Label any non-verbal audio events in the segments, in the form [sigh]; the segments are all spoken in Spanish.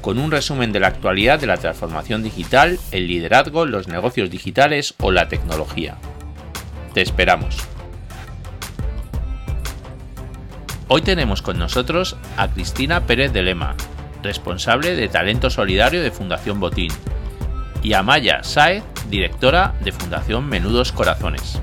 con un resumen de la actualidad de la transformación digital, el liderazgo, los negocios digitales o la tecnología. Te esperamos. Hoy tenemos con nosotros a Cristina Pérez de Lema, responsable de Talento Solidario de Fundación Botín, y a Maya Saez, directora de Fundación Menudos Corazones.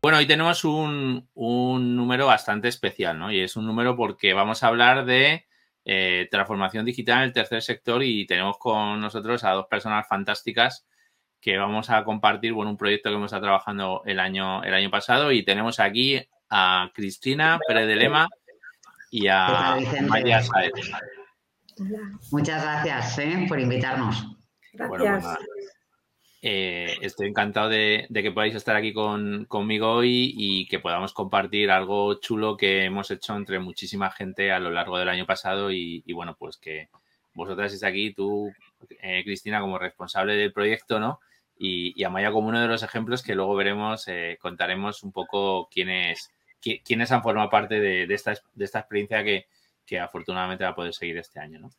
Bueno, hoy tenemos un, número bastante especial, ¿no? Y es un número porque vamos a hablar de eh, transformación digital en el tercer sector y tenemos con nosotros a dos personas fantásticas que vamos a compartir, bueno, un proyecto que hemos estado trabajando el año, el año pasado y tenemos aquí a Cristina Pérez de Lema y a María Saez. Muchas gracias ¿eh? por invitarnos. Gracias. Pues eh, estoy encantado de, que podáis estar aquí conmigo hoy y que podamos compartir algo chulo que hemos hecho entre muchísima gente a lo largo del año pasado y, bueno, pues que vosotras estéis aquí, tú, eh, Cristina, como responsable del proyecto, ¿no? Y, Amaya como uno de los ejemplos que luego veremos, eh, contaremos un poco quiénes, quiénes han formado parte de, esta, de esta experiencia que, que afortunadamente va a poder seguir este año, ¿no?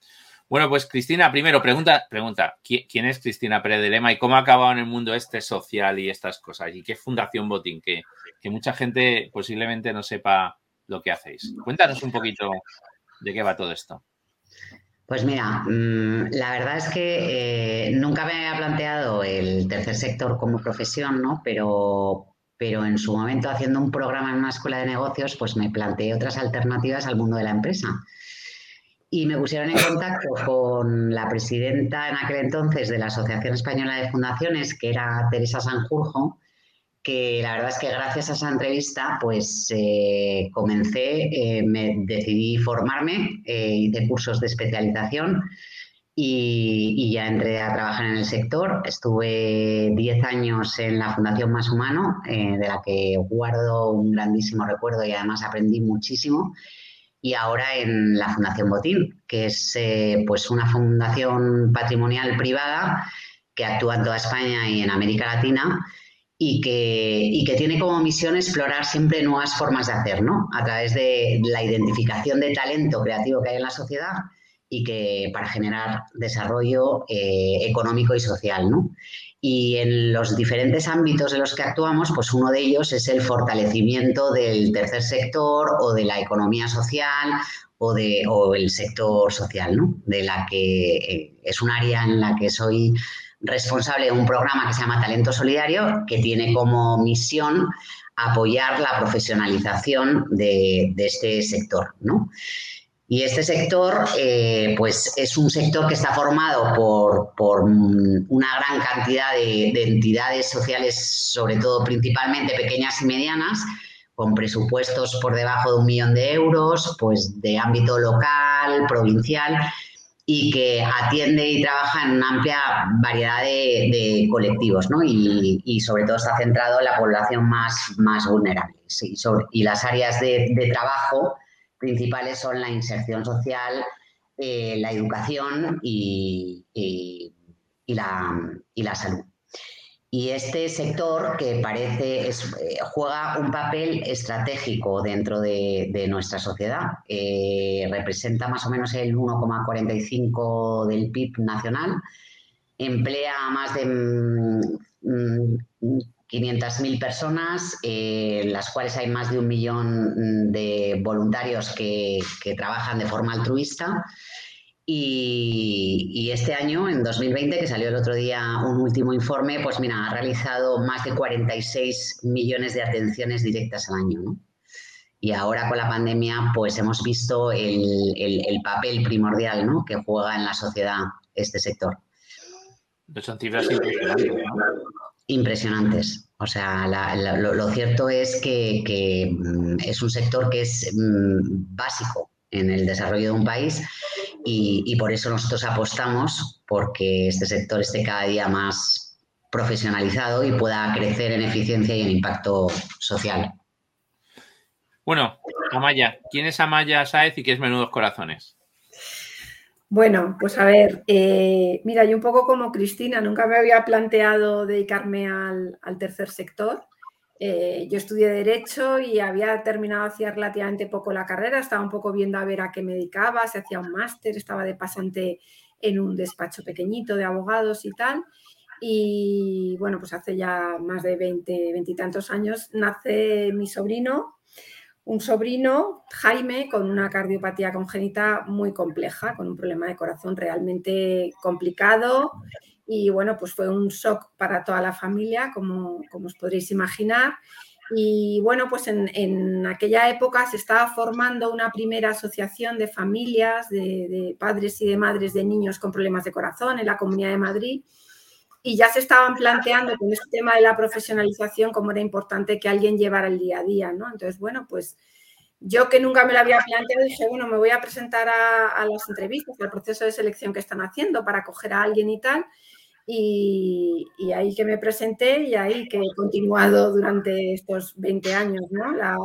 Bueno, pues Cristina, primero, pregunta, pregunta, ¿quién es Cristina Pérez de Lema y cómo ha acabado en el mundo este social y estas cosas? ¿Y qué Fundación Botín? Que, mucha gente posiblemente no sepa lo que hacéis. Cuéntanos un poquito de qué va todo esto. Pues mira, mm, la verdad es que eh, nunca me había planteado el tercer sector como profesión, ¿no? Pero, pero en su momento haciendo un programa en una escuela de negocios, pues me planteé otras alternativas al mundo de la empresa y me pusieron en contacto con la presidenta en aquel entonces de la Asociación Española de Fundaciones, que era Teresa Sanjurjo, que la verdad es que gracias a esa entrevista pues eh, comencé, eh, me decidí formarme, eh, hice cursos de especialización y, y, ya entré a trabajar en el sector. Estuve 10 años en la Fundación Más Humano, de la que guardo un grandísimo recuerdo y además aprendí muchísimo y ahora en la Fundación Botín, que es eh, pues una fundación patrimonial privada que actúa en toda España y en América Latina y que, que tiene como misión explorar siempre nuevas formas de hacer, ¿no? A través de la identificación de talento creativo que hay en la sociedad y que para generar desarrollo eh, económico y social, ¿no? Y en los diferentes ámbitos en los que actuamos, pues uno de ellos es el fortalecimiento del tercer sector o de la economía social o, de, el sector social, ¿no? De la que eh, es un área en la que soy responsable de un programa que se llama Talento Solidario, que tiene como misión apoyar la profesionalización de, de este sector, ¿no? Y este sector, eh, pues es un sector que está formado por, una gran cantidad de, entidades sociales, sobre todo principalmente pequeñas y medianas, con presupuestos por debajo de un millón de euros, pues de ámbito local, provincial, y que atiende y trabaja en una amplia variedad de, colectivos, ¿no? Y, sobre todo está centrado en la población más, más vulnerable. y las áreas de trabajo principales son la inserción social, eh, la educación y, la, salud. Y este sector que parece eh, juega un papel estratégico dentro de, nuestra sociedad, representa más o menos el 1,45 del PIB nacional, emplea más de mm, 500.000 personas, eh, las cuales hay más de un millón de voluntarios que, trabajan de forma altruista. Y, este año, en 2020, que salió el otro día un último informe, pues mira, ha realizado más de 46 millones de atenciones directas al año. Y ahora con la pandemia, pues hemos visto el, papel primordial que juega en la sociedad este sector. Son cifras impresionantes. Impresionantes. O sea, lo, cierto es que, mm, es un sector que es mm, básico en el desarrollo de un país y, por eso nosotros apostamos porque este sector esté cada día más profesionalizado y pueda crecer en eficiencia y en impacto social. Bueno, Amaya, ¿quién es Amaya Saez y qué es Menudos Corazones? Bueno, pues a ver, eh, mira, yo un poco como Cristina, nunca me había planteado dedicarme al, tercer sector. Eh, yo estudié Derecho y había terminado hacía relativamente poco la carrera, estaba un poco viendo a ver a qué me dedicaba, se hacía un máster, estaba de pasante en un despacho pequeñito de abogados y tal. Y bueno, pues hace ya más de 20, 20 y tantos años nace mi sobrino, un sobrino, Jaime, con una cardiopatía congénita muy compleja, con un problema de corazón realmente complicado. Y bueno, pues fue un shock para toda la familia, como, como os podréis imaginar. Y bueno, pues en, aquella época se estaba formando una primera asociación de familias, de padres y de madres de niños con problemas de corazón en la Comunidad de Madrid y ya se estaban planteando con este tema de la profesionalización cómo era importante que alguien llevara el día a día, ¿no? Entonces, bueno, pues yo que nunca me lo había planteado, dije, bueno, me voy a presentar a, las entrevistas, al proceso de selección que están haciendo para coger a alguien y tal. Y, ahí que me presenté y ahí que he continuado durante estos 20 años, ¿no? La,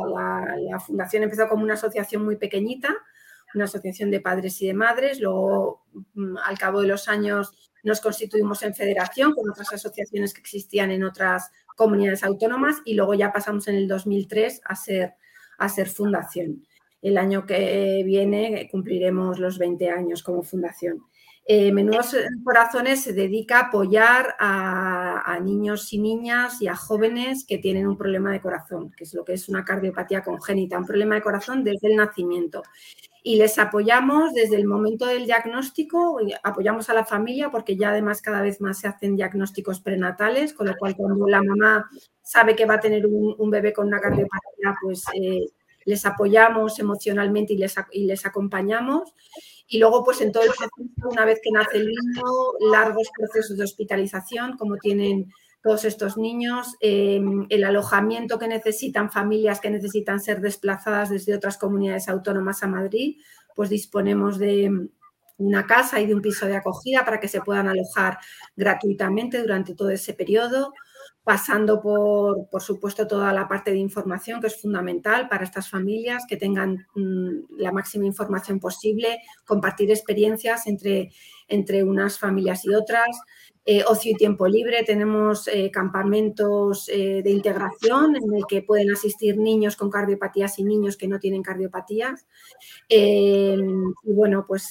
la fundación empezó como una asociación muy pequeñita, una asociación de padres y de madres, luego mm, al cabo de los años nos constituimos en federación con otras asociaciones que existían en otras comunidades autónomas y luego ya pasamos en el 2003 a ser, a ser fundación. El año que viene cumpliremos los 20 años como fundación. Eh, Menudos Corazones se dedica a apoyar a, a, niños y niñas y a jóvenes que tienen un problema de corazón, que es lo que es una cardiopatía congénita, un problema de corazón desde el nacimiento y les apoyamos desde el momento del diagnóstico, apoyamos a la familia porque ya además cada vez más se hacen diagnósticos prenatales, con lo cual cuando la mamá sabe que va a tener un, bebé con una cardiopatía, pues eh, les apoyamos emocionalmente y les, y les acompañamos. Y luego, pues en todo el proceso, una vez que nace el niño, largos procesos de hospitalización, como tienen todos estos niños, em, el alojamiento que necesitan, familias que necesitan ser desplazadas desde otras comunidades autónomas a Madrid, pues disponemos de una casa y de un piso de acogida para que se puedan alojar gratuitamente durante todo ese periodo, pasando por, por supuesto, toda la parte de información que es fundamental para estas familias, que tengan mm, la máxima información posible, compartir experiencias entre, entre unas familias y otras, eh, ocio y tiempo libre, tenemos eh, campamentos eh, de integración en el que pueden asistir niños con cardiopatías y niños que no tienen cardiopatías. y bueno, pues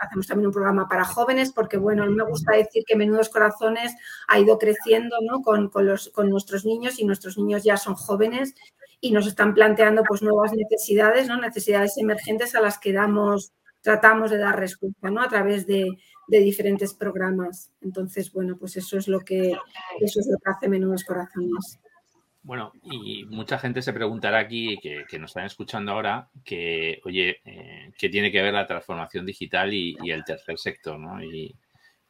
hacemos también un programa para jóvenes porque, bueno, me gusta decir que Menudos Corazones ha ido creciendo con, los, con nuestros niños y nuestros niños ya son jóvenes y nos están planteando pues nuevas necesidades, ¿no? necesidades emergentes a las que damos, tratamos de dar respuesta ¿no? a través de, de diferentes programas. Entonces, bueno, pues eso es lo que, eso es lo que hace Menudos Corazones. Bueno, y mucha gente se preguntará aquí, que, nos están escuchando ahora, que, oye, eh, ¿qué tiene que ver la transformación digital y, el tercer sector? ¿no? Y,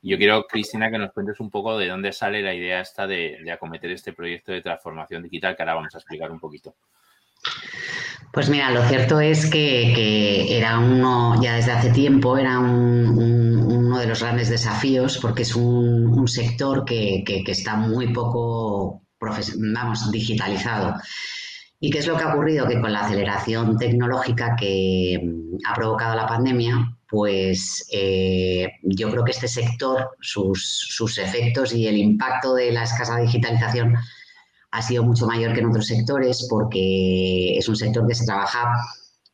yo quiero, Cristina, que nos cuentes un poco de dónde sale la idea esta de, de acometer este proyecto de transformación digital, que ahora vamos a explicar un poquito. Pues mira, lo cierto es que, era uno, ya desde hace tiempo, era uno de los grandes desafíos porque es un, sector que, está muy poco, vamos, digitalizado. ¿Y qué es lo que ha ocurrido? Que con la aceleración tecnológica que ha provocado la pandemia, pues eh, yo creo que este sector, sus, sus efectos y el impacto de la escasa digitalización ha sido mucho mayor que en otros sectores porque es un sector que se trabaja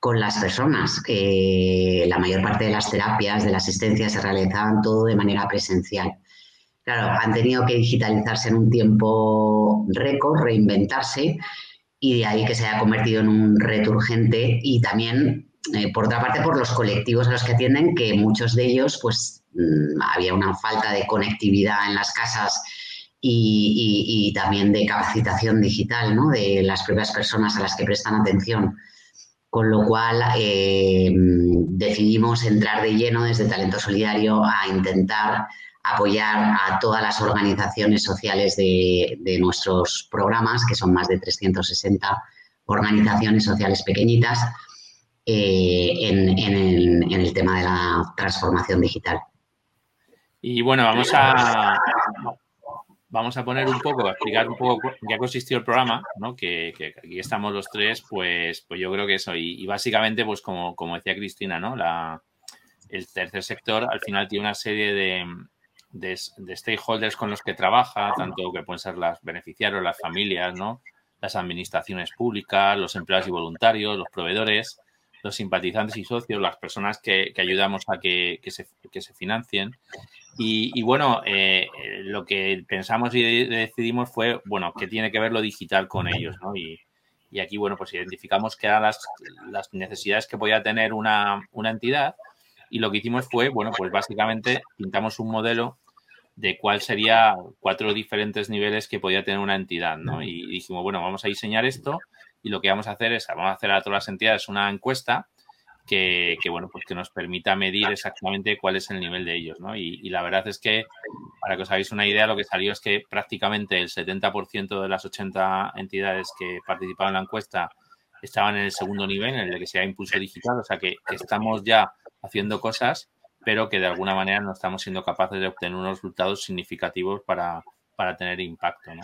con las personas. la mayor parte de las terapias, de la asistencia, se realizaban todo de manera presencial. Claro, han tenido que digitalizarse en un tiempo récord, reinventarse, y de ahí que se haya convertido en un reto urgente y también, eh, por otra parte, por los colectivos a los que atienden, que muchos de ellos, pues, mm, había una falta de conectividad en las casas y, también de capacitación digital ¿no? de las propias personas a las que prestan atención. Con lo cual eh, decidimos entrar de lleno desde Talento Solidario a intentar apoyar a todas las organizaciones sociales de, de nuestros programas, que son más de 360 organizaciones sociales pequeñitas, en, el, tema de la transformación digital. Y bueno, vamos a, vamos a poner un poco, a explicar un poco qué ha consistido el programa, ¿no? Que, aquí estamos los tres, pues, pues yo creo que eso. Y, básicamente, pues como, como decía Cristina, ¿no? La, el tercer sector al final tiene una serie de, de, stakeholders con los que trabaja, tanto que pueden ser las beneficiarios, las familias, ¿no? Las administraciones públicas, los empleados y voluntarios, los proveedores, los simpatizantes y socios, las personas que, ayudamos a que, se, que, se, financien. Y, bueno, eh, lo que pensamos y decidimos fue, bueno, que tiene que ver lo digital con ellos, ¿no? Y, aquí, bueno, pues identificamos que eran las, las necesidades que podía tener una, una, entidad y lo que hicimos fue, bueno, pues básicamente pintamos un modelo de cuál sería cuatro diferentes niveles que podía tener una entidad, ¿no? Y dijimos, bueno, vamos a diseñar esto y lo que vamos a hacer es, vamos a hacer a todas las entidades una encuesta que, bueno, pues que nos permita medir exactamente cuál es el nivel de ellos, ¿no? Y, la verdad es que, para que os hagáis una idea, lo que salió es que prácticamente el 70% de las 80 entidades que participaron en la encuesta estaban en el segundo nivel, en el que sea impulso digital, o sea que, estamos ya haciendo cosas, pero que de alguna manera no estamos siendo capaces de obtener unos resultados significativos para, para tener impacto, ¿no?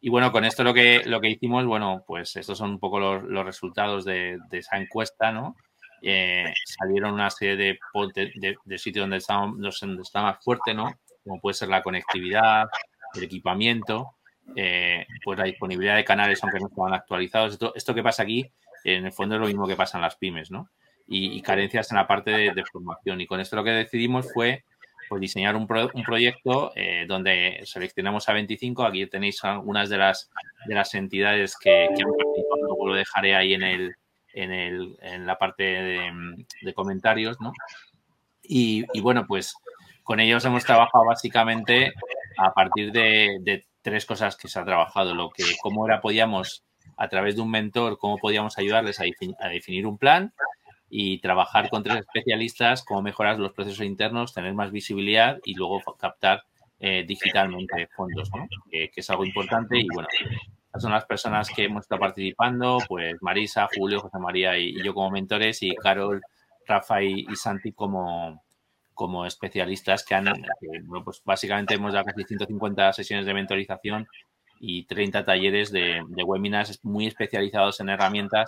Y bueno, con esto lo que, lo que hicimos, bueno, pues estos son un poco los, resultados de, esa encuesta, ¿no? Eh, salieron una serie de, de, sitios donde está, donde está más fuerte, ¿no? Como puede ser la conectividad, el equipamiento, eh, pues la disponibilidad de canales aunque no estaban actualizados. Esto, esto que pasa aquí, en el fondo es lo mismo que pasa en las pymes, ¿no? Y, carencias en la parte de, formación. Y con esto lo que decidimos fue pues diseñar un, un proyecto eh, donde seleccionamos a 25. Aquí tenéis algunas de las, de las entidades que, han participado. Luego lo dejaré ahí en, el, en, el, en la parte de, comentarios, ¿no? Y, bueno, pues con ellos hemos trabajado básicamente a partir de, tres cosas que se ha trabajado. Lo que, cómo era, podíamos, a través de un mentor, cómo podíamos ayudarles a, a definir un plan, y trabajar con tres especialistas, cómo mejorar los procesos internos, tener más visibilidad y luego captar eh, digitalmente fondos, que, es algo importante. Y bueno, son las personas que hemos estado participando, pues Marisa, Julio, José María y, yo como mentores y Carol, Rafa y, Santi como, como especialistas que han, bueno, pues básicamente hemos dado casi 150 sesiones de mentorización y 30 talleres de, webinars muy especializados en herramientas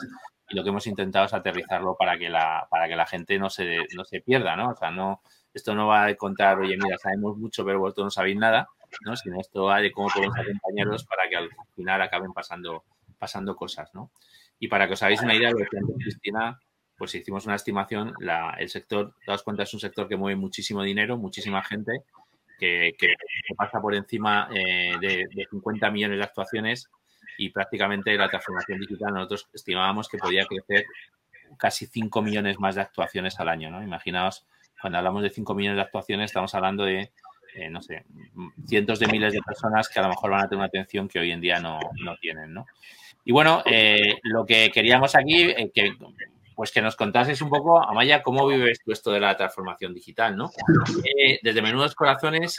y lo que hemos intentado es aterrizarlo para que la, para que la gente no se, no se pierda, ¿no? O sea, no, esto no va a contar, oye, mira, sabemos mucho, pero vosotros no sabéis nada, ¿no? Sino esto va de cómo podemos acompañarlos para que al final acaben pasando, pasando cosas, ¿no? Y para que os hagáis una idea, lo que antes Cristina, pues hicimos una estimación, la, el sector, daos cuenta, es un sector que mueve muchísimo dinero, muchísima gente, que, pasa por encima eh, de, de 50 millones de actuaciones y prácticamente la transformación digital nosotros estimábamos que podía crecer casi 5 millones más de actuaciones al año, ¿no? Imaginaos, cuando hablamos de 5 millones de actuaciones, estamos hablando de, eh, no sé, cientos de miles de personas que a lo mejor van a tener una atención que hoy en día no, no tienen, ¿no? Y bueno, eh, lo que queríamos aquí, que, pues que nos contases un poco, Amaya, cómo vives tú esto de la transformación digital, ¿no? [laughs] desde Menudos Corazones,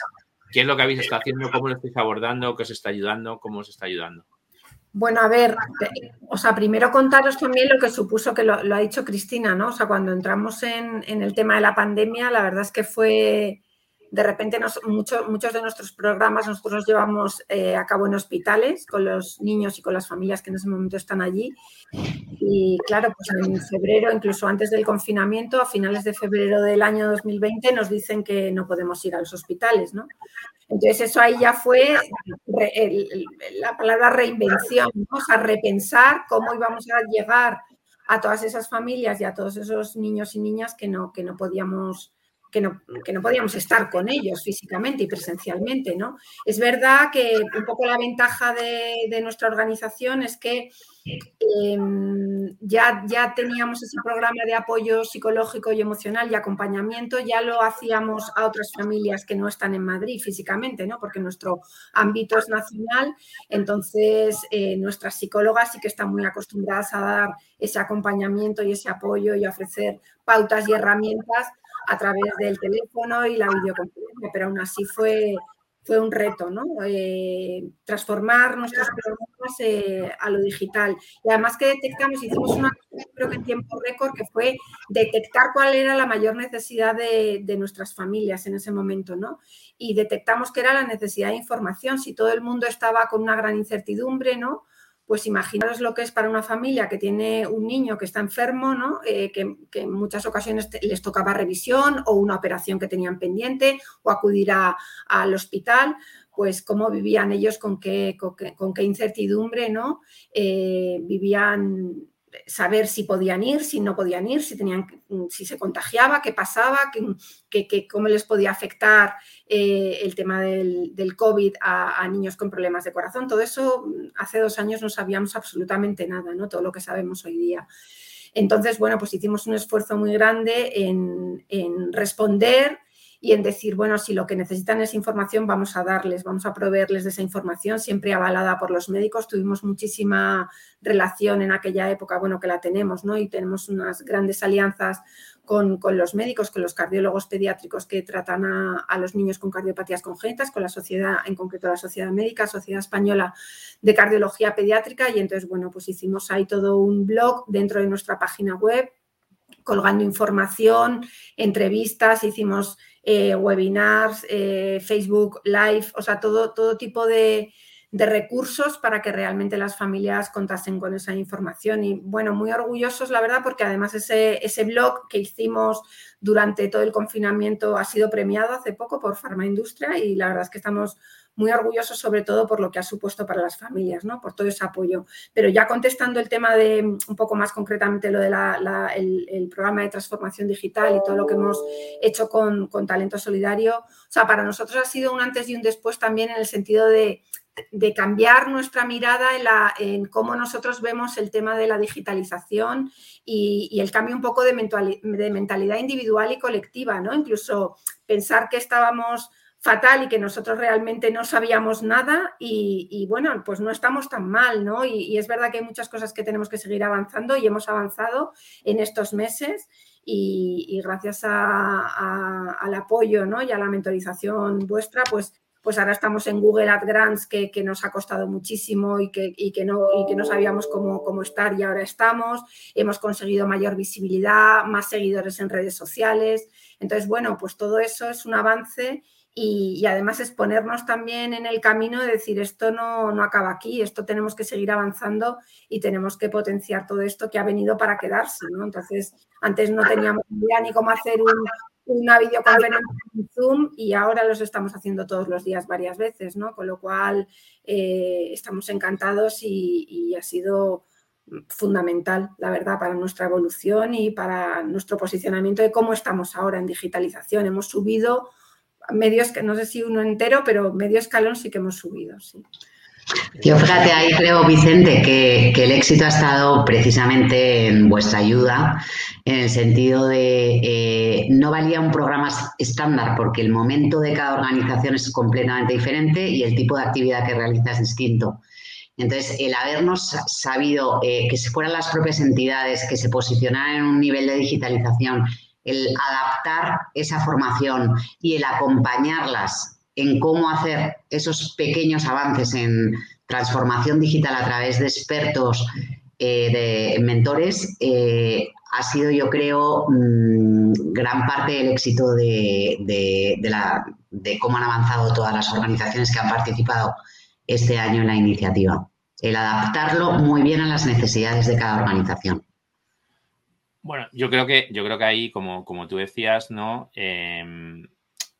¿qué es lo que habéis estado haciendo? ¿Cómo lo estáis abordando? ¿Qué os está ayudando? ¿Cómo os está ayudando? Bueno, a ver, o sea, primero contaros también lo que supuso que lo, ha dicho Cristina, ¿no? O sea, cuando entramos en, el tema de la pandemia, la verdad es que fue, de repente, muchos de nuestros programas nosotros los llevamos eh, a cabo en hospitales con los niños y con las familias que en ese momento están allí. Y claro, pues en febrero, incluso antes del confinamiento, a finales de febrero del año 2020, nos dicen que no podemos ir a los hospitales, ¿no? Entonces, eso ahí ya fue la palabra reinvención, o sea, repensar cómo íbamos a llegar a todas esas familias y a todos esos niños y niñas que no, que no podíamos que no, podíamos estar con ellos físicamente y presencialmente, ¿no? Es verdad que un poco la ventaja de, nuestra organización es que em, ya, ya teníamos ese programa de apoyo psicológico y emocional y acompañamiento, ya lo hacíamos a otras familias que no están en Madrid físicamente, ¿no? Porque nuestro ámbito es nacional, entonces eh, nuestras psicólogas sí que están muy acostumbradas a dar ese acompañamiento y ese apoyo y a ofrecer pautas y herramientas a través del teléfono y la videoconferencia, pero aún así fue, fue un reto, ¿no? Eh, transformar nuestros programas eh, a lo digital. Y además que detectamos, hicimos una creo que en tiempo récord, que fue detectar cuál era la mayor necesidad de, de, nuestras familias en ese momento, ¿no? Y detectamos que era la necesidad de información. Si todo el mundo estaba con una gran incertidumbre, ¿no? Pues imaginaros lo que es para una familia que tiene un niño que está enfermo, ¿no? Eh, que, en muchas ocasiones les tocaba revisión o una operación que tenían pendiente o acudir al hospital, pues cómo vivían ellos, con qué, con qué, incertidumbre, ¿no? Eh, vivían saber si podían ir, si no podían ir, si, tenían, si se contagiaba, qué pasaba, qué, cómo les podía afectar eh, el tema del, COVID a, niños con problemas de corazón. Todo eso hace dos años no sabíamos absolutamente nada, ¿no? todo lo que sabemos hoy día. Entonces, bueno, pues hicimos un esfuerzo muy grande en, en responder y en decir, bueno, si lo que necesitan es información, vamos a darles, vamos a proveerles de esa información, siempre avalada por los médicos. Tuvimos muchísima relación en aquella época, bueno, que la tenemos, ¿no? Y tenemos unas grandes alianzas con, los médicos, con los cardiólogos pediátricos que tratan a, los niños con cardiopatías congénitas, con la sociedad, en concreto la Sociedad Médica, Sociedad Española de Cardiología Pediátrica. Y entonces, bueno, pues hicimos ahí todo un blog dentro de nuestra página web, colgando información, entrevistas, hicimos eh, webinars, eh, Facebook Live, o sea, todo, todo tipo de, recursos para que realmente las familias contasen con esa información. Y bueno, muy orgullosos, la verdad, porque además ese, ese blog que hicimos durante todo el confinamiento ha sido premiado hace poco por Pharma Industria y la verdad es que estamos muy orgullosos sobre todo por lo que ha supuesto para las familias, ¿no? por todo ese apoyo. Pero ya contestando el tema de un poco más concretamente lo del el, programa de transformación digital y todo lo que hemos hecho con, Talento Solidario, o sea, para nosotros ha sido un antes y un después también en el sentido de, cambiar nuestra mirada en, cómo nosotros vemos el tema de la digitalización y, el cambio un poco de mentalidad individual y colectiva, ¿no? Incluso pensar que estábamos fatal y que nosotros realmente no sabíamos nada y, bueno, pues no estamos tan mal, ¿no? Y, es verdad que hay muchas cosas que tenemos que seguir avanzando y hemos avanzado en estos meses y, gracias al apoyo ¿no? y a la mentorización vuestra, pues, pues ahora estamos en Google AdGrants que, que nos ha costado muchísimo y que, que no, y que no sabíamos cómo, cómo estar y ahora estamos. Hemos conseguido mayor visibilidad, más seguidores en redes sociales. Entonces, bueno, pues todo eso es un avance y, además exponernos también en el camino de decir esto no, no, acaba aquí, esto tenemos que seguir avanzando y tenemos que potenciar todo esto que ha venido para quedarse. ¿no? Entonces, antes no teníamos ni cómo hacer una videoconferencia en Zoom y ahora los estamos haciendo todos los días varias veces, ¿no? con lo cual eh, estamos encantados y, y ha sido fundamental, la verdad, para nuestra evolución y para nuestro posicionamiento de cómo estamos ahora en digitalización. Hemos subido medio, no sé si uno entero, pero medio escalón sí que hemos subido, sí. Yo fíjate, ahí creo, Vicente, que, el éxito ha estado precisamente en vuestra ayuda, en el sentido de eh, no valía un programa estándar porque el momento de cada organización es completamente diferente y el tipo de actividad que realiza es distinto. Entonces, el habernos sabido eh, que se fueran las propias entidades, que se posicionaran en un nivel de digitalización el adaptar esa formación y el acompañarlas en cómo hacer esos pequeños avances en transformación digital a través de expertos, eh, de mentores, eh, ha sido, yo creo, mm, gran parte del éxito de, la, de cómo han avanzado todas las organizaciones que han participado este año en la iniciativa. El adaptarlo muy bien a las necesidades de cada organización. Bueno, yo creo que, yo creo que ahí, como, como tú decías, ¿no? Em,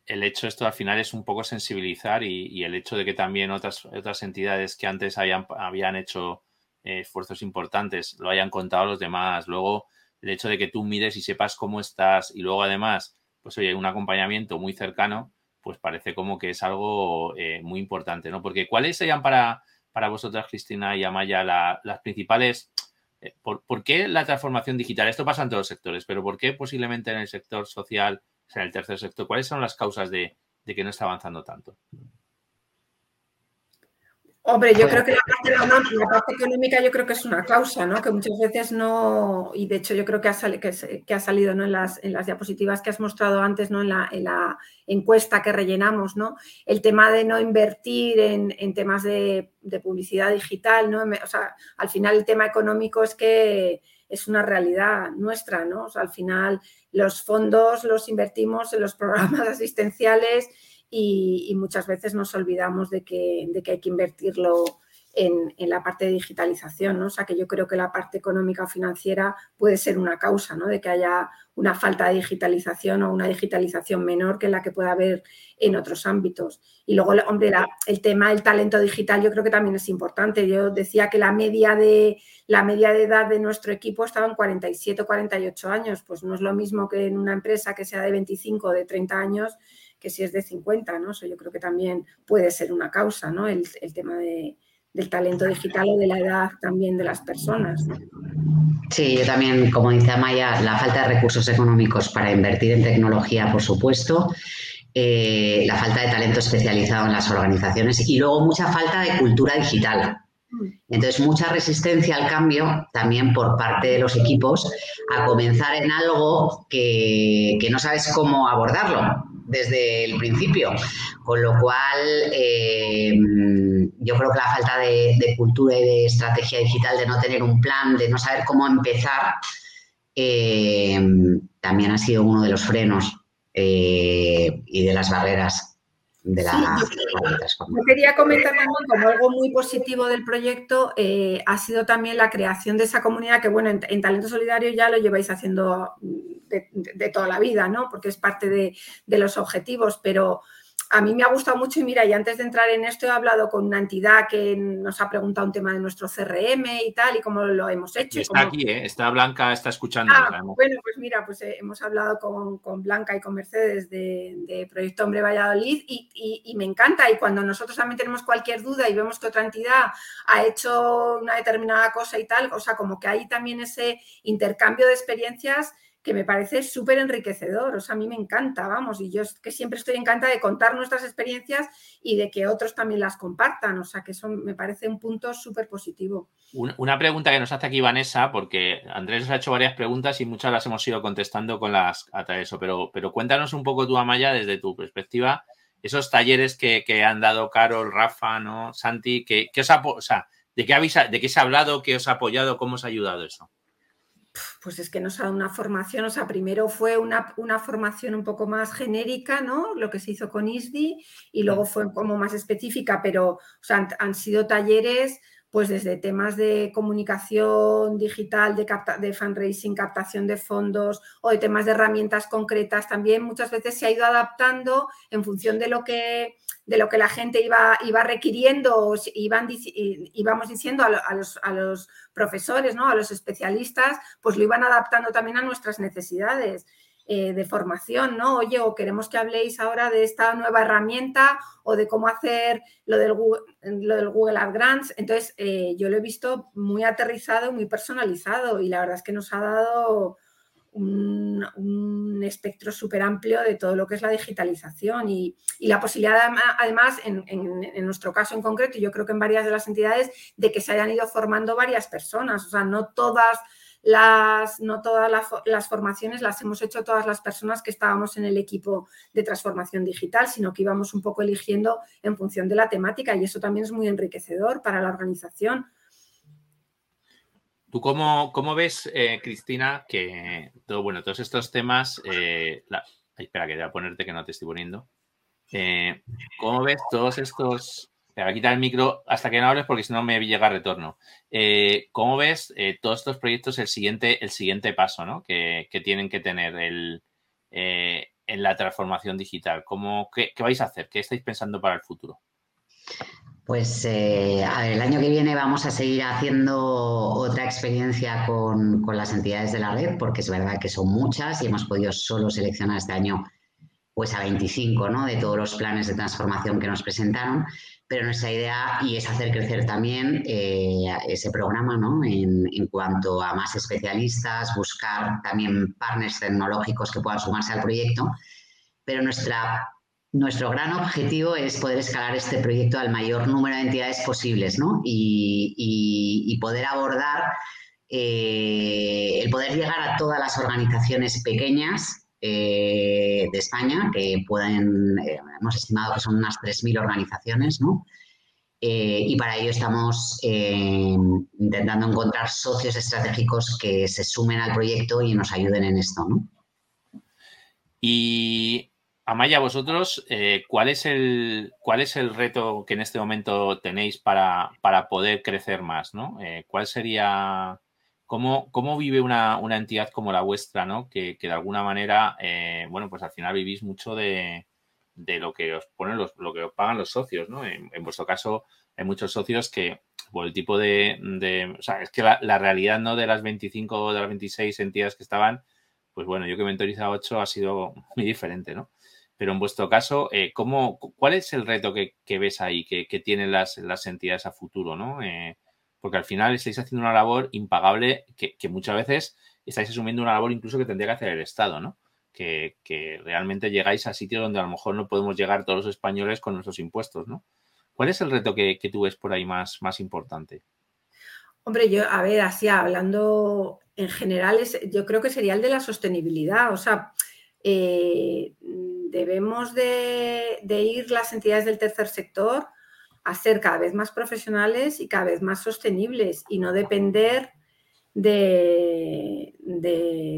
el hecho esto al final es un poco sensibilizar y, el hecho de que también otras, otras entidades que antes habían, habían hecho eh, esfuerzos importantes lo hayan contado a los demás. Luego, el hecho de que tú mires y sepas cómo estás y luego además, pues oye, un acompañamiento muy cercano, pues parece como que es algo eh, muy importante, ¿no? Porque ¿cuáles serían para, para vosotras, Cristina y Amaya, las principales eh, ¿Por, qué la transformación digital? Esto pasa en todos los sectores, pero ¿por qué posiblemente en el sector social, o sea, en el tercer sector? ¿Cuáles son las causas de, que no está avanzando tanto? Hombre, yo creo que la parte, económica yo creo que es una causa, ¿no? Que muchas veces no, y de hecho yo creo que ha, que, ha salido ¿no? en, las, en, las, diapositivas que has mostrado antes, ¿no? En la, en la, encuesta que rellenamos, ¿no? El tema de no invertir en, en temas de, de, publicidad digital, ¿no? O sea, al final el tema económico es que es una realidad nuestra, ¿no? O sea, al final los fondos los invertimos en los programas asistenciales y, muchas veces nos olvidamos de que, de que hay que invertirlo en, en, la parte de digitalización, ¿no? O sea que yo creo que la parte económica o financiera puede ser una causa, ¿no? De que haya una falta de digitalización o una digitalización menor que la que pueda haber en otros ámbitos. Y luego, hombre, el tema del talento digital yo creo que también es importante. Yo decía que la media de, la media de edad de nuestro equipo estaba en 47 o 48 años. Pues no es lo mismo que en una empresa que sea de 25 o de 30 años que si es de 50, ¿no? Eso yo creo que también puede ser una causa, ¿no? El, tema del talento digital o de la edad también de las personas. Sí, yo también, como dice Amaya, la falta de recursos económicos para invertir en tecnología, por supuesto, eh, la falta de talento especializado en las organizaciones y luego mucha falta de cultura digital. Entonces, mucha resistencia al cambio también por parte de los equipos a comenzar en algo que, que no sabes cómo abordarlo desde el principio. Con lo cual, eh, yo creo que la falta de, cultura y de estrategia digital, de no tener un plan, de no saber cómo empezar, eh, también ha sido uno de los frenos eh, y de las barreras de la, yo, quería comentar también como algo muy positivo del proyecto ha sido también la creación de esa comunidad que, bueno, en Talento Solidario ya lo lleváis haciendo de, toda la vida, ¿no? Porque es parte de, los objetivos, pero a mí me ha gustado mucho y mira, y antes de entrar en esto he hablado con una entidad que nos ha preguntado un tema de nuestro CRM y tal, y cómo lo hemos hecho. está aquí, ¿eh? está Blanca, está escuchando. Ah, bueno, pues mira, pues eh, hemos hablado con, Blanca y con Mercedes de, Proyecto Hombre Valladolid y, y, me encanta. Y cuando nosotros también tenemos cualquier duda y vemos que otra entidad ha hecho una determinada cosa y tal, o sea, como que hay también ese intercambio de experiencias que me parece súper enriquecedor. O sea, a mí me encanta, vamos, y yo es que siempre estoy encantada de contar nuestras experiencias y de que otros también las compartan. O sea, que eso me parece un punto súper positivo. Una pregunta que nos hace aquí Vanessa, porque Andrés nos ha hecho varias preguntas y muchas las hemos ido contestando con las a eso, pero, pero cuéntanos un poco tú, Amaya, desde tu perspectiva, esos talleres que, han dado Carol, Rafa, ¿no? Santi, que, os ha, o sea, ¿de qué, habéis, ¿de qué se ha hablado, qué os ha apoyado, cómo os ha ayudado eso? Pues es que nos ha dado una formación, o sea, primero fue una, formación un poco más genérica, ¿no? Lo que se hizo con ISDI y luego fue como más específica, pero o sea, han, sido talleres pues desde temas de comunicación digital, de, de fundraising, captación de fondos o de temas de herramientas concretas, también muchas veces se ha ido adaptando en función de lo que de lo que la gente iba, iba requiriendo, iban, íbamos diciendo a, los, a, los, profesores, ¿no? a los especialistas, pues lo iban adaptando también a nuestras necesidades. Eh, de formación, ¿no? Oye, o queremos que habléis ahora de esta nueva herramienta o de cómo hacer lo del Google, lo del Google Ad Grants. Entonces, eh, yo lo he visto muy aterrizado, muy personalizado y la verdad es que nos ha dado un, espectro súper amplio de todo lo que es la digitalización y, la posibilidad además, en, nuestro caso en concreto, y yo creo que en varias de las entidades, de que se hayan ido formando varias personas, o sea, no todas las, no todas las, formaciones las hemos hecho todas las personas que estábamos en el equipo de transformación digital, sino que íbamos un poco eligiendo en función de la temática y eso también es muy enriquecedor para la organización ¿Tú cómo, ves, eh, Cristina, que todo, bueno, todos estos temas, eh, espera que voy a ponerte que no te estoy poniendo. Eh, ¿Cómo ves todos estos, voy a quitar el micro hasta que no hables porque si no me llega retorno. ¿Cómo ves todos estos proyectos el siguiente, el siguiente paso ¿no? que, tienen que tener el, en la transformación digital? ¿Cómo, qué, ¿Qué vais a hacer? ¿Qué estáis pensando para el futuro? Pues eh, el año que viene vamos a seguir haciendo otra experiencia con, las entidades de la red, porque es verdad que son muchas y hemos podido solo seleccionar este año pues a 25 ¿no? de todos los planes de transformación que nos presentaron, pero nuestra idea y es hacer crecer también eh, ese programa ¿no? en, en, cuanto a más especialistas, buscar también partners tecnológicos que puedan sumarse al proyecto, pero nuestra nuestro gran objetivo es poder escalar este proyecto al mayor número de entidades posibles ¿no? y, poder abordar, eh, el poder llegar a todas las organizaciones pequeñas eh, de España, que pueden, eh, hemos estimado que son unas 3.000 organizaciones, ¿no? y para ello estamos intentando encontrar socios estratégicos que se sumen al proyecto y nos ayuden en esto, ¿no? Y Amaya, vosotros, eh, ¿cuál, es el, ¿cuál es el reto que en este momento tenéis para, poder crecer más? ¿no? Eh, ¿Cuál sería, cómo, cómo vive una, entidad como la vuestra, ¿no? que, de alguna manera, eh, bueno, pues al final vivís mucho de, lo que os ponen los, lo que os pagan los socios, ¿no? En, vuestro caso, hay muchos socios que, por el tipo de, o sea, es que la, realidad, ¿no? De las 25 o de las 26 entidades que estaban, pues bueno, yo que mentoriza 8 ha sido muy diferente, ¿no? Pero en vuestro caso, eh, ¿cómo, ¿cuál es el reto que, ves ahí, que, tienen las, entidades a futuro? ¿no? Eh, porque al final estáis haciendo una labor impagable que, muchas veces estáis asumiendo una labor incluso que tendría que hacer el Estado, ¿no? Que, realmente llegáis a sitios donde a lo mejor no podemos llegar todos los españoles con nuestros impuestos, ¿no? ¿Cuál es el reto que, tú ves por ahí más, más importante? Hombre, yo, a ver, así hablando en general, yo creo que sería el de la sostenibilidad. O sea, eh, debemos de, ir las entidades del tercer sector a ser cada vez más profesionales y cada vez más sostenibles y no depender de,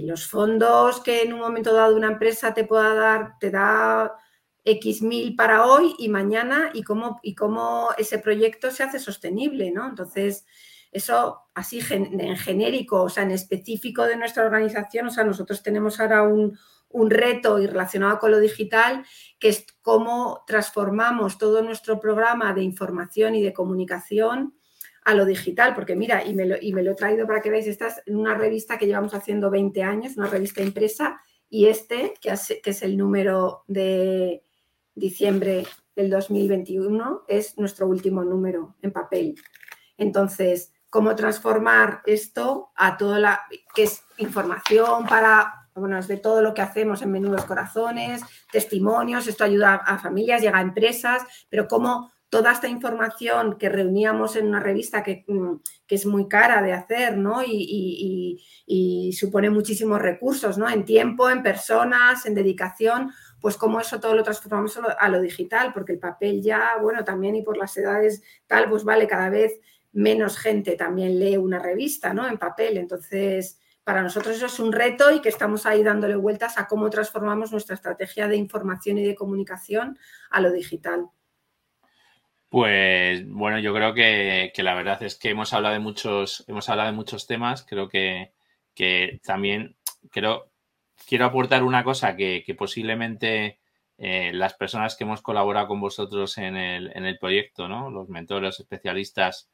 los fondos que en un momento dado una empresa te pueda dar, te da X mil para hoy y mañana y cómo, y cómo ese proyecto se hace sostenible, ¿no? Entonces, eso así en genérico, o sea, en específico de nuestra organización, o sea, nosotros tenemos ahora un, un reto y relacionado con lo digital, que es cómo transformamos todo nuestro programa de información y de comunicación a lo digital, porque mira, y me lo, y me lo he traído para que veáis, esta es una revista que llevamos haciendo 20 años, una revista impresa, y este, que, que es el número de diciembre del 2021, es nuestro último número en papel. Entonces, cómo transformar esto a toda la, que es información para bueno, es de todo lo que hacemos en Menudos Corazones, testimonios, esto ayuda a familias, llega a empresas, pero como toda esta información que reuníamos en una revista que, mm, es muy cara de hacer, ¿no? Y, supone muchísimos recursos, ¿no? En tiempo, en personas, en dedicación, pues como eso todo lo transformamos a lo digital, porque el papel ya, bueno, también y por las edades tal, pues vale, cada vez menos gente también lee una revista, ¿no? En papel, entonces para nosotros eso es un reto y que estamos ahí dándole vueltas a cómo transformamos nuestra estrategia de información y de comunicación a lo digital. Pues bueno, yo creo que, la verdad es que hemos hablado de muchos, hemos hablado de muchos temas. Creo que, también quiero, quiero aportar una cosa que, posiblemente eh, las personas que hemos colaborado con vosotros en el, en el proyecto, ¿no? Los mentores, especialistas,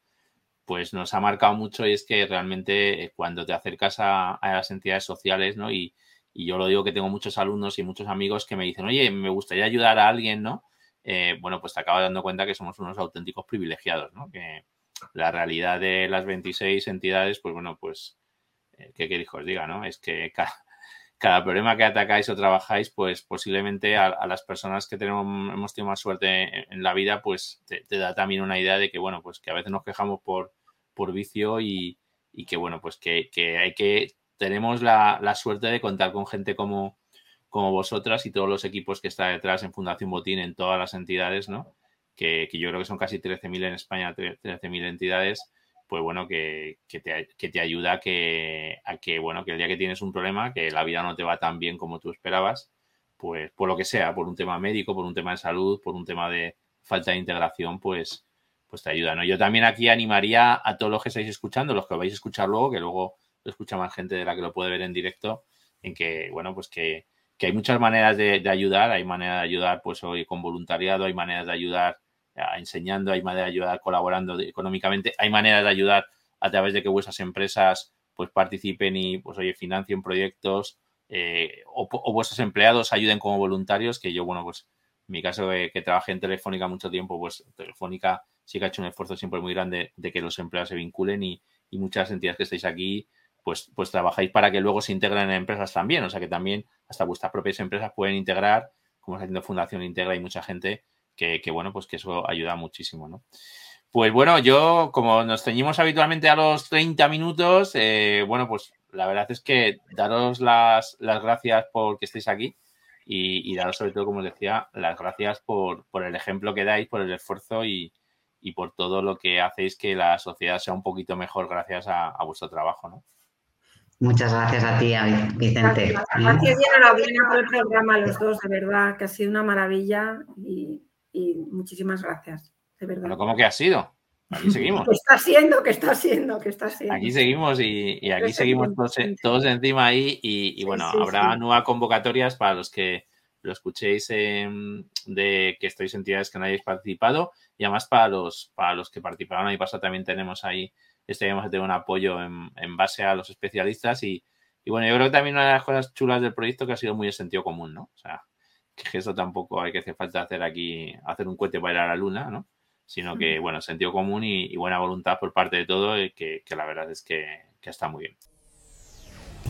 pues nos ha marcado mucho y es que realmente eh, cuando te acercas a, las entidades sociales, ¿no? Y, yo lo digo que tengo muchos alumnos y muchos amigos que me dicen, oye, me gustaría ayudar a alguien, ¿no? Eh, bueno, pues te acabas dando cuenta que somos unos auténticos privilegiados, ¿no? Que la realidad de las 26 entidades, pues bueno, pues, eh, ¿qué queréis que os diga, no? Es que cada, cada problema que atacáis o trabajáis, pues posiblemente a, las personas que tenemos, hemos tenido más suerte en, la vida, pues te, da también una idea de que, bueno, pues que a veces nos quejamos por, por vicio y, que, bueno, pues que, hay que, tenemos la, suerte de contar con gente como, como vosotras y todos los equipos que está detrás en Fundación Botín, en todas las entidades, ¿no? Que, que yo creo que son casi 13.000 en España, 13.000 entidades pues bueno, que, te, ayuda a que, a que, bueno, que el día que tienes un problema, que la vida no te va tan bien como tú esperabas, pues por lo que sea, por un tema médico, por un tema de salud, por un tema de falta de integración, pues, pues te ayuda, ¿no? Yo también aquí animaría a todos los que estáis escuchando, los que vais a escuchar luego, que luego lo escucha más gente de la que lo puede ver en directo, en que, bueno, pues que, hay muchas maneras de, de, ayudar, hay maneras de ayudar, pues hoy con voluntariado, hay maneras de ayudar enseñando, hay manera de ayudar colaborando económicamente, hay maneras de ayudar a través de que vuestras empresas pues participen y pues oye, financien proyectos eh, o, vuestros empleados ayuden como voluntarios, que yo, bueno, pues en mi caso que, que trabajé en Telefónica mucho tiempo, pues Telefónica sí que ha hecho un esfuerzo siempre muy grande de que los empleados se vinculen y, muchas entidades que estáis aquí, pues, pues trabajáis para que luego se integren en empresas también, o sea que también hasta vuestras propias empresas pueden integrar como está haciendo Fundación Integra y mucha gente que, bueno, pues que eso ayuda muchísimo, ¿no? Pues bueno, yo, como nos ceñimos habitualmente a los 30 minutos, eh, bueno, pues la verdad es que daros las, gracias por que estéis aquí y, daros sobre todo, como os decía, las gracias por, el ejemplo que dais, por el esfuerzo y, por todo lo que hacéis que la sociedad sea un poquito mejor gracias a, vuestro trabajo, ¿no? Muchas gracias a ti, Vicente. Gracias, y enhorabuena por el programa, los dos, de verdad, que ha sido una maravilla y, muchísimas gracias, de verdad. Bueno, ¿cómo que ha sido? Aquí seguimos. [laughs] Que está siendo, que está siendo, que está siendo. Aquí seguimos y, aquí seguimos todos, encima ahí y, bueno, habrá nuevas convocatorias para los que lo escuchéis de que estáis entidades que no hayáis participado y además para los, para los que participaron ahí pasado también tenemos ahí, este a tener un apoyo en, base a los especialistas y, bueno, yo creo que también una de las cosas chulas del proyecto que ha sido muy el sentido común, ¿no? O sea, que eso tampoco hay que hacer falta hacer aquí, hacer un cohete para ir a la luna, ¿no? sino que, bueno, sentido común y, buena voluntad por parte de todo, eh, que, la verdad es que, está muy bien.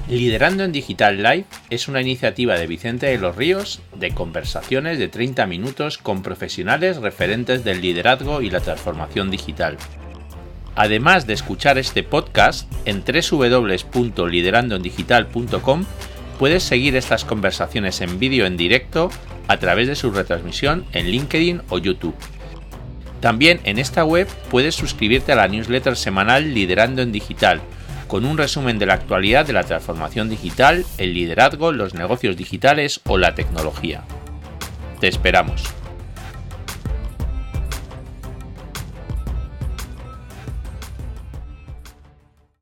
Liderando en Digital Live es una iniciativa de Vicente de los Ríos de conversaciones de 30 minutos con profesionales referentes del liderazgo y la transformación digital. Además de escuchar este podcast en www.liderandoendigital.com puedes seguir estas conversaciones en vídeo en directo a través de su retransmisión en LinkedIn o YouTube. También en esta web puedes suscribirte a la newsletter semanal Liderando en Digital, con un resumen de la actualidad de la transformación digital, el liderazgo, los negocios digitales o la tecnología. Te esperamos.